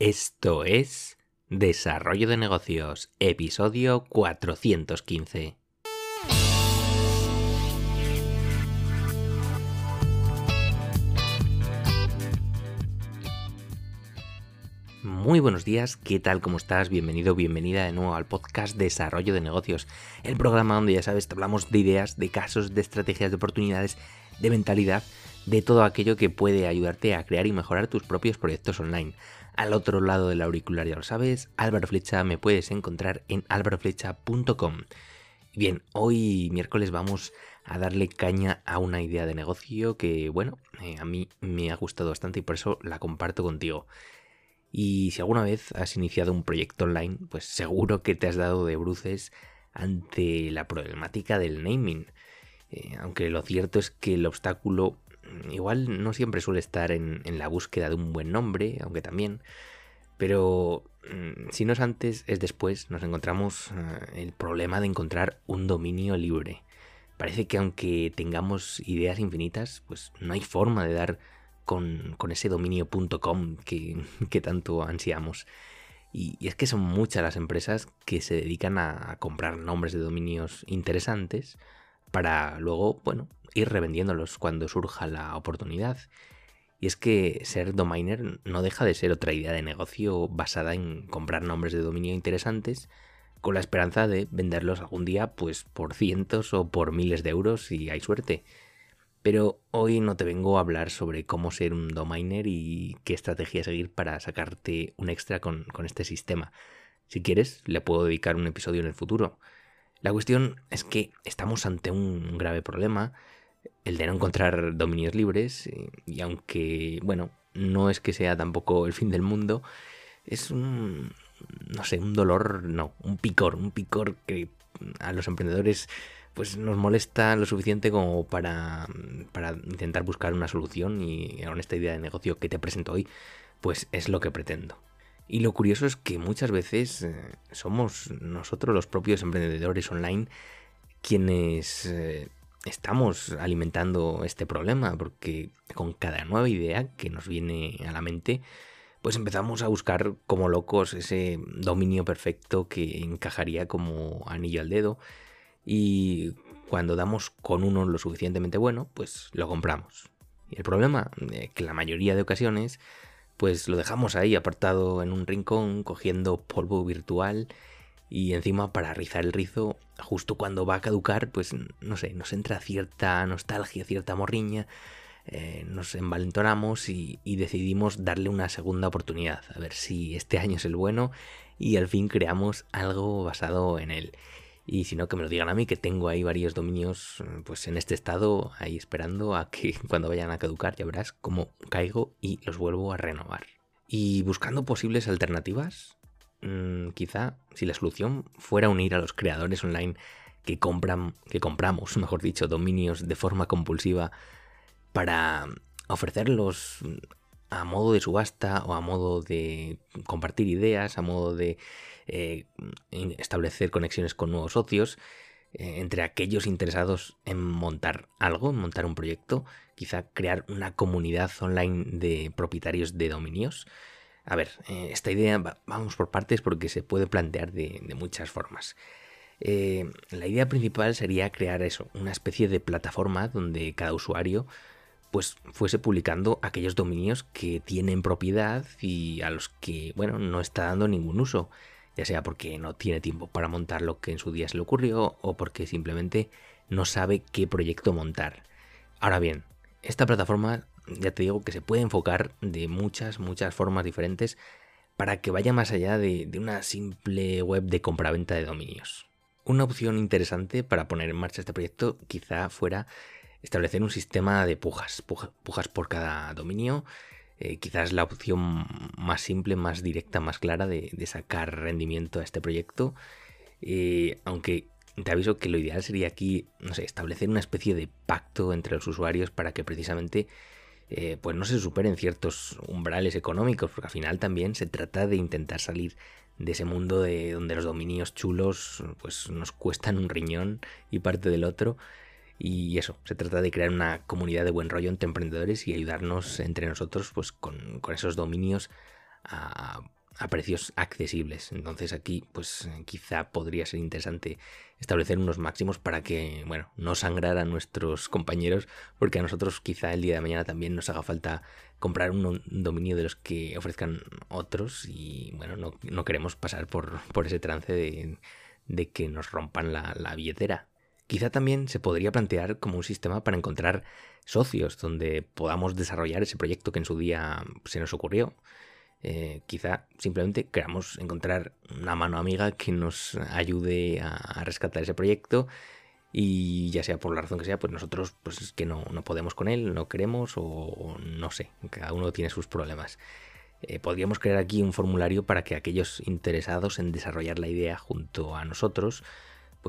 Esto es Desarrollo de Negocios, episodio 415. Muy buenos días, ¿qué tal? ¿Cómo estás? Bienvenido, bienvenida de nuevo al podcast Desarrollo de Negocios, el programa donde ya sabes, te hablamos de ideas, de casos, de estrategias, de oportunidades, de mentalidad, de todo aquello que puede ayudarte a crear y mejorar tus propios proyectos online al otro lado del auricular, ya lo sabes, Álvaro Flecha me puedes encontrar en álvaroflecha.com. Bien, hoy miércoles vamos a darle caña a una idea de negocio que, bueno, eh, a mí me ha gustado bastante y por eso la comparto contigo. Y si alguna vez has iniciado un proyecto online, pues seguro que te has dado de bruces ante la problemática del naming. Eh, aunque lo cierto es que el obstáculo igual no siempre suele estar en, la búsqueda de un buen nombre, aunque también, pero mm, si no es antes, es después, nos encontramos eh, el problema de encontrar un dominio libre. Parece que aunque tengamos ideas infinitas, pues no hay forma de dar con, ese dominio.com que, que tanto ansiamos. Y, es que son muchas las empresas que se dedican a comprar nombres de dominios interesantes para luego, bueno, ir revendiéndolos cuando surja la oportunidad. Y es que ser domainer no deja de ser otra idea de negocio basada en comprar nombres de dominio interesantes con la esperanza de venderlos algún día pues por cientos o por miles de euros si hay suerte. Pero hoy no te vengo a hablar sobre cómo ser un domainer y qué estrategia seguir para sacarte un extra con, con este sistema. Si quieres, le puedo dedicar un episodio en el futuro. La cuestión es que estamos ante un grave problema el de no encontrar dominios libres y aunque, bueno, no es que sea tampoco el fin del mundo, es un, no sé, un dolor, no, un picor, un picor que a los emprendedores pues nos molesta lo suficiente como para, para intentar buscar una solución y con esta idea de negocio que te presento hoy, pues es lo que pretendo. Y lo curioso es que muchas veces eh, somos nosotros los propios emprendedores online quienes eh, estamos alimentando este problema, porque con cada nueva idea que nos viene a la mente, pues empezamos a buscar como locos ese dominio perfecto que encajaría como anillo al dedo y cuando damos con uno lo suficientemente bueno, pues lo compramos. Y el problema es que la mayoría de ocasiones pues lo dejamos ahí apartado en un rincón cogiendo polvo virtual y encima para rizar el rizo, justo cuando va a caducar, pues no sé, nos entra cierta nostalgia, cierta morriña, eh, nos envalentonamos y, decidimos darle una segunda oportunidad, a ver si este año es el bueno y al fin creamos algo basado en él. Y si no, que me lo digan a mí, que tengo ahí varios dominios pues en este estado, ahí esperando a que cuando vayan a caducar ya verás cómo caigo y los vuelvo a renovar. Y buscando posibles alternativas, Mm, quizá si la solución fuera unir a los creadores online que compran, que compramos, mejor dicho, dominios de forma compulsiva para ofrecerlos a modo de subasta o a modo de compartir ideas, a modo de eh, establecer conexiones con nuevos socios, eh, entre aquellos interesados en montar algo, en montar un proyecto, quizá crear una comunidad online de propietarios de dominios. A ver, eh, esta idea vamos por partes porque se puede plantear de, muchas formas. La idea principal sería crear eso, una especie de plataforma donde cada usuario pues fuese publicando aquellos dominios que tienen propiedad y a los que, bueno, no está dando ningún uso, ya sea porque no tiene tiempo para montar lo que en su día se le ocurrió o porque simplemente no sabe qué proyecto montar. Ahora bien, esta plataforma ya te digo que se puede enfocar de muchas, muchas formas diferentes para que vaya más allá de, una simple web de compraventa de dominios. Una opción interesante para poner en marcha este proyecto quizá fuera establecer un sistema de pujas, pujas por cada dominio. Eh, quizás la opción más simple, más directa, más clara de, sacar rendimiento a este proyecto. Eh, aunque te aviso que lo ideal sería aquí, no sé, establecer una especie de pacto entre los usuarios para que precisamente eh, pues no se superen ciertos umbrales económicos, porque al final también se trata de intentar salir de ese mundo de donde los dominios chulos pues nos cuestan un riñón y parte del otro. Y eso, se trata de crear una comunidad de buen rollo entre emprendedores y ayudarnos entre nosotros pues con, esos dominios a, precios accesibles. Entonces aquí, pues quizá podría ser interesante establecer unos máximos para que, bueno, no sangrar a nuestros compañeros, porque a nosotros quizá el día de mañana también nos haga falta comprar un, dominio de los que ofrezcan otros y, bueno, no, queremos pasar por, por ese trance de, de, que nos rompan la, la billetera. Quizá también se podría plantear como un sistema para encontrar socios donde podamos desarrollar ese proyecto que en su día se nos ocurrió. Eh, quizá simplemente queramos encontrar una mano amiga que nos ayude a, rescatar ese proyecto y ya sea por la razón que sea, pues nosotros pues es que no, no podemos con él, no queremos o, no sé, cada uno tiene sus problemas. Eh, podríamos crear aquí un formulario para que aquellos interesados en desarrollar la idea junto a nosotros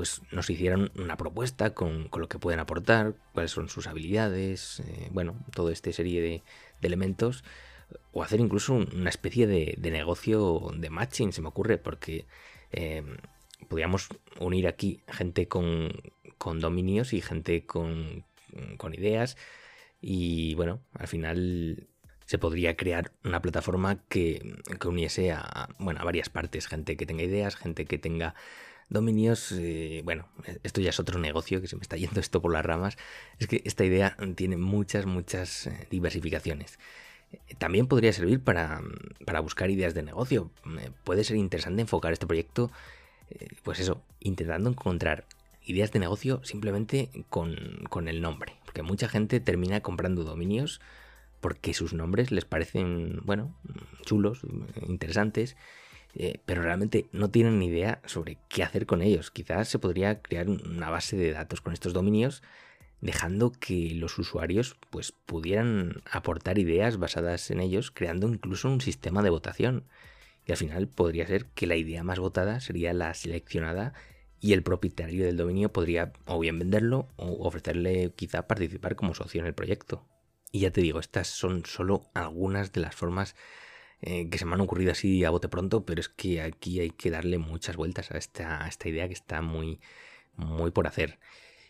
pues nos hicieron una propuesta con, lo que pueden aportar, cuáles son sus habilidades, eh, bueno, toda esta serie de, elementos, o hacer incluso una especie de, negocio de matching, se me ocurre, porque em, podríamos unir aquí gente con, dominios y gente con, ideas, y bueno, al final se podría crear una plataforma que, que uniese a, bueno, a varias partes, gente que tenga ideas, gente que tenga dominios, eh, bueno, esto ya es otro negocio que se me está yendo esto por las ramas, es que esta idea tiene muchas, muchas eh, diversificaciones. También podría servir para, buscar ideas de negocio. Eh, puede ser interesante enfocar este proyecto, pues eso, intentando encontrar ideas de negocio simplemente con, con el nombre. Porque mucha gente termina comprando dominios porque sus nombres les parecen, bueno, chulos, interesantes eh, pero realmente no tienen ni idea sobre qué hacer con ellos. Quizás se podría crear una base de datos con estos dominios, dejando que los usuarios pues, pudieran aportar ideas basadas en ellos, creando incluso un sistema de votación. Y al final podría ser que la idea más votada sería la seleccionada y el propietario del dominio podría o bien venderlo o ofrecerle quizá participar como socio en el proyecto. Y ya te digo, estas son solo algunas de las formas eh, que se me han ocurrido así a bote pronto, pero es que aquí hay que darle muchas vueltas a esta, esta idea que está muy, muy por hacer.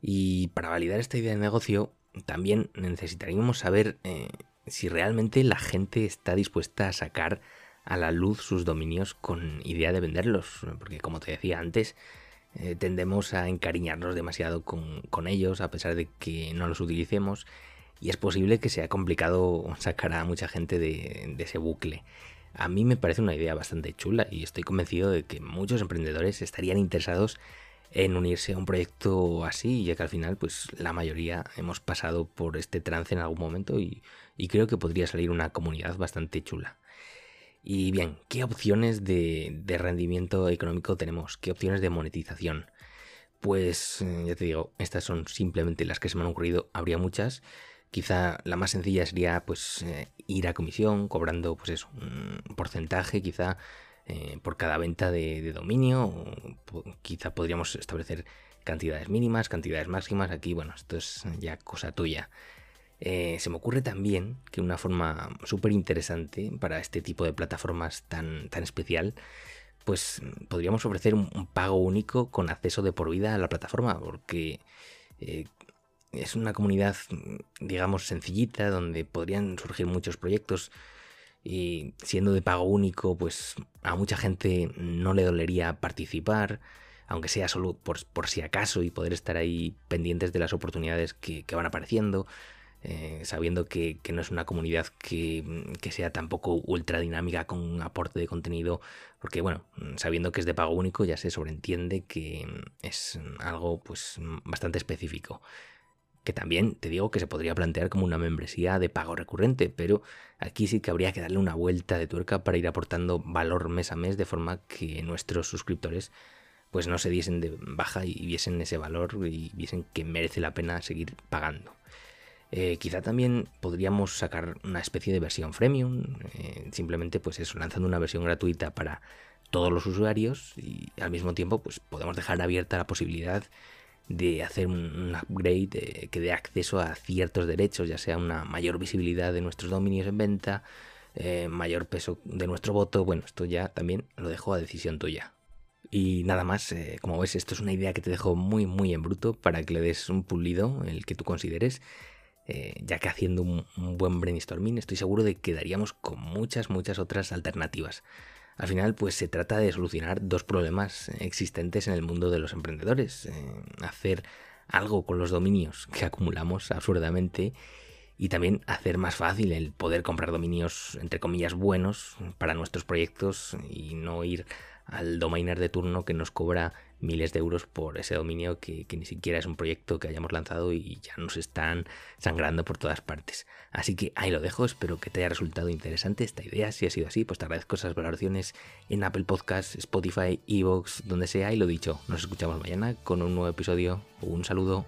Y para validar esta idea de negocio, también necesitaríamos saber eh, si realmente la gente está dispuesta a sacar a la luz sus dominios con idea de venderlos. Porque como te decía antes, eh, tendemos a encariñarnos demasiado con, con, ellos a pesar de que no los utilicemos y es posible que sea complicado sacar a mucha gente de, ese bucle. A mí me parece una idea bastante chula y estoy convencido de que muchos emprendedores estarían interesados en unirse a un proyecto así, ya que al final, pues la mayoría hemos pasado por este trance en algún momento y, creo que podría salir una comunidad bastante chula. Y bien, ¿qué opciones de, de, rendimiento económico tenemos? ¿Qué opciones de monetización? Pues eh, ya te digo, estas son simplemente las que se me han ocurrido, habría muchas. Quizá la más sencilla sería pues eh, ir a comisión cobrando pues eso, un porcentaje quizá eh, por cada venta de, dominio. Quizá podríamos establecer cantidades mínimas, cantidades máximas. Aquí, bueno, esto es ya cosa tuya. Eh, se me ocurre también que una forma súper interesante para este tipo de plataformas tan, tan especial, pues podríamos ofrecer un, pago único con acceso de por vida a la plataforma, porque es una comunidad, digamos, sencillita, donde podrían surgir muchos proyectos y siendo de pago único, pues a mucha gente no le dolería participar, aunque sea solo por, si acaso y poder estar ahí pendientes de las oportunidades que, van apareciendo. Eh, sabiendo que, no es una comunidad que, que, sea tampoco ultra dinámica con un aporte de contenido, porque bueno, sabiendo que es de pago único ya se sobreentiende que es algo pues bastante específico que también te digo que se podría plantear como una membresía de pago recurrente, pero aquí sí que habría que darle una vuelta de tuerca para ir aportando valor mes a mes de forma que nuestros suscriptores pues no se diesen de baja y viesen ese valor y viesen que merece la pena seguir pagando. Eh, quizá también podríamos sacar una especie de versión freemium, eh, simplemente pues eso, lanzando una versión gratuita para todos los usuarios y al mismo tiempo pues podemos dejar abierta la posibilidad de hacer un upgrade eh, que dé acceso a ciertos derechos, ya sea una mayor visibilidad de nuestros dominios en venta, eh, mayor peso de nuestro voto. Bueno, esto ya también lo dejo a decisión tuya. Y nada más, eh, como ves, esto es una idea que te dejo muy, muy en bruto para que le des un pulido, el que tú consideres. ya que haciendo un, buen brainstorming estoy seguro de que daríamos con muchas, muchas otras alternativas. Al final, pues se trata de solucionar dos problemas existentes en el mundo de los emprendedores. Eh, hacer algo con los dominios que acumulamos absurdamente y también hacer más fácil el poder comprar dominios, entre comillas, buenos para nuestros proyectos y no ir al domainer de turno que nos cobra miles de euros por ese dominio que, ni siquiera es un proyecto que hayamos lanzado y ya nos están sangrando por todas partes. Así que ahí lo dejo, espero que te haya resultado interesante esta idea. Si ha sido así, pues te agradezco esas valoraciones en Apple Podcasts, Spotify, Evox, donde sea. Y lo dicho, nos escuchamos mañana con un nuevo episodio. Un saludo.